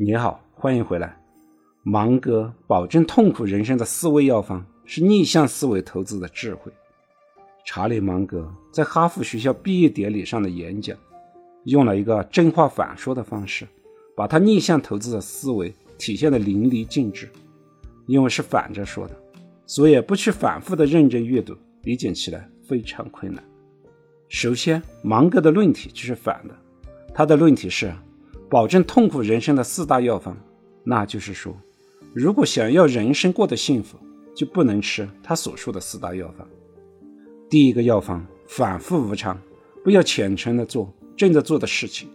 你好，欢迎回来。芒格保证痛苦人生的思维药方是逆向思维投资的智慧。查理·芒格在哈佛学校毕业典礼上的演讲，用了一个正话反说的方式，把他逆向投资的思维体现得淋漓尽致。因为是反着说的，所以不去反复的认真阅读，理解起来非常困难。首先，芒格的论题就是反的，他的论题是。保证痛苦人生的四大药方，那就是说，如果想要人生过得幸福，就不能吃他所说的四大药方。第一个药方，反复无常，不要虔诚的做正在做的事情。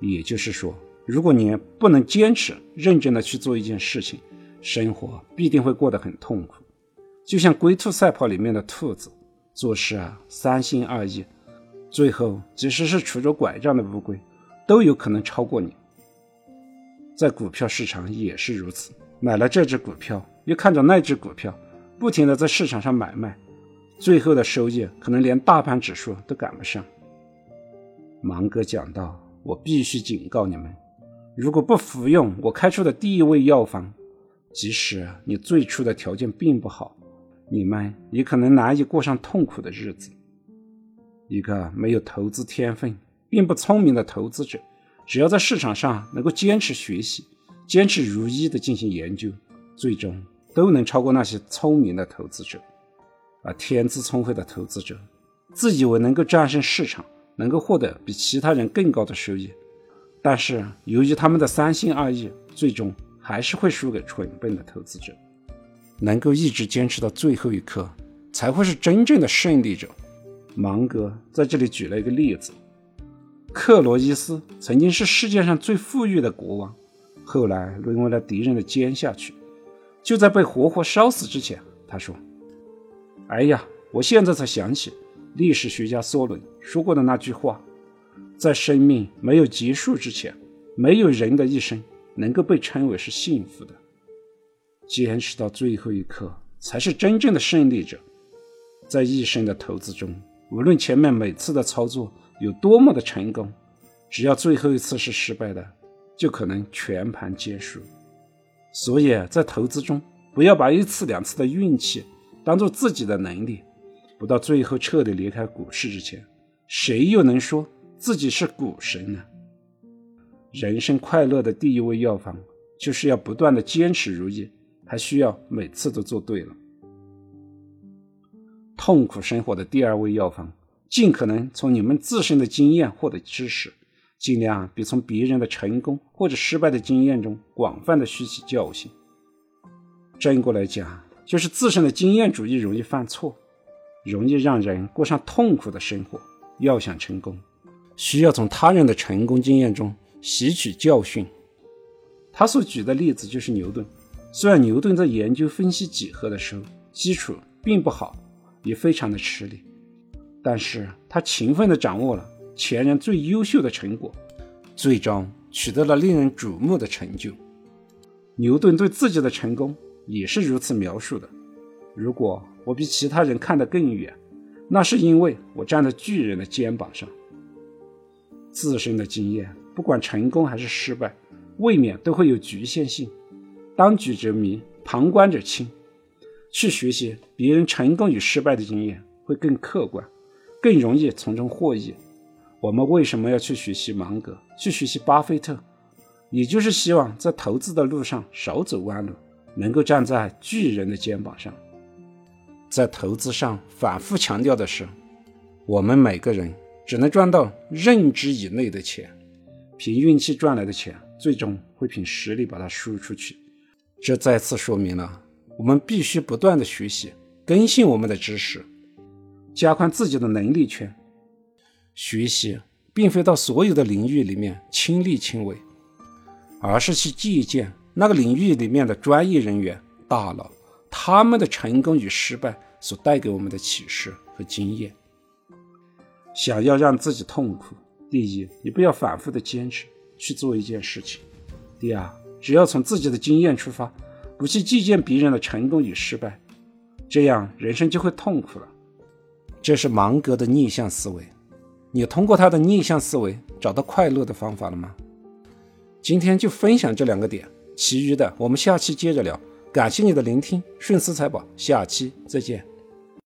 也就是说，如果你不能坚持认真的去做一件事情，生活必定会过得很痛苦。就像龟兔赛跑里面的兔子，做事啊三心二意，最后即使是拄着拐杖的乌龟。都有可能超过你，在股票市场也是如此。买了这只股票，又看着那只股票，不停的在市场上买卖，最后的收益可能连大盘指数都赶不上。芒格讲到：“我必须警告你们，如果不服用我开出的第一味药方，即使你最初的条件并不好，你们也可能难以过上痛苦的日子。一个没有投资天分。”并不聪明的投资者，只要在市场上能够坚持学习，坚持如一的进行研究，最终都能超过那些聪明的投资者。而天资聪慧的投资者，自以为能够战胜市场，能够获得比其他人更高的收益，但是由于他们的三心二意，最终还是会输给蠢笨的投资者。能够一直坚持到最后一刻，才会是真正的胜利者。芒格在这里举了一个例子。克罗伊斯曾经是世界上最富裕的国王，后来沦为了敌人的奸下去。就在被活活烧死之前，他说：“哎呀，我现在才想起历史学家梭伦说过的那句话：在生命没有结束之前，没有人的一生能够被称为是幸福的。坚持到最后一刻，才是真正的胜利者。在一生的投资中，无论前面每次的操作。”有多么的成功，只要最后一次是失败的，就可能全盘皆输。所以在投资中，不要把一次两次的运气当做自己的能力。不到最后彻底离开股市之前，谁又能说自己是股神呢？人生快乐的第一味药方，就是要不断的坚持如意，还需要每次都做对了。痛苦生活的第二味药方。尽可能从你们自身的经验获得知识，尽量比从别人的成功或者失败的经验中广泛的吸取教训。正过来讲，就是自身的经验主义容易犯错，容易让人过上痛苦的生活。要想成功，需要从他人的成功经验中吸取教训。他所举的例子就是牛顿。虽然牛顿在研究分析几何的时候基础并不好，也非常的吃力。但是他勤奋地掌握了前人最优秀的成果，最终取得了令人瞩目的成就。牛顿对自己的成功也是如此描述的：“如果我比其他人看得更远，那是因为我站在巨人的肩膀上。”自身的经验，不管成功还是失败，未免都会有局限性。当局者迷，旁观者清。去学习别人成功与失败的经验，会更客观。更容易从中获益。我们为什么要去学习芒格，去学习巴菲特？也就是希望在投资的路上少走弯路，能够站在巨人的肩膀上。在投资上反复强调的是，我们每个人只能赚到认知以内的钱，凭运气赚来的钱，最终会凭实力把它输出去。这再次说明了，我们必须不断的学习，更新我们的知识。加宽自己的能力圈，学习并非到所有的领域里面亲力亲为，而是去借鉴那个领域里面的专业人员、大佬他们的成功与失败所带给我们的启示和经验。想要让自己痛苦，第一，你不要反复的坚持去做一件事情；第二，只要从自己的经验出发，不去借鉴别人的成功与失败，这样人生就会痛苦了。这是芒格的逆向思维，你通过他的逆向思维找到快乐的方法了吗？今天就分享这两个点，其余的我们下期接着聊。感谢你的聆听，顺思财宝，下期再见。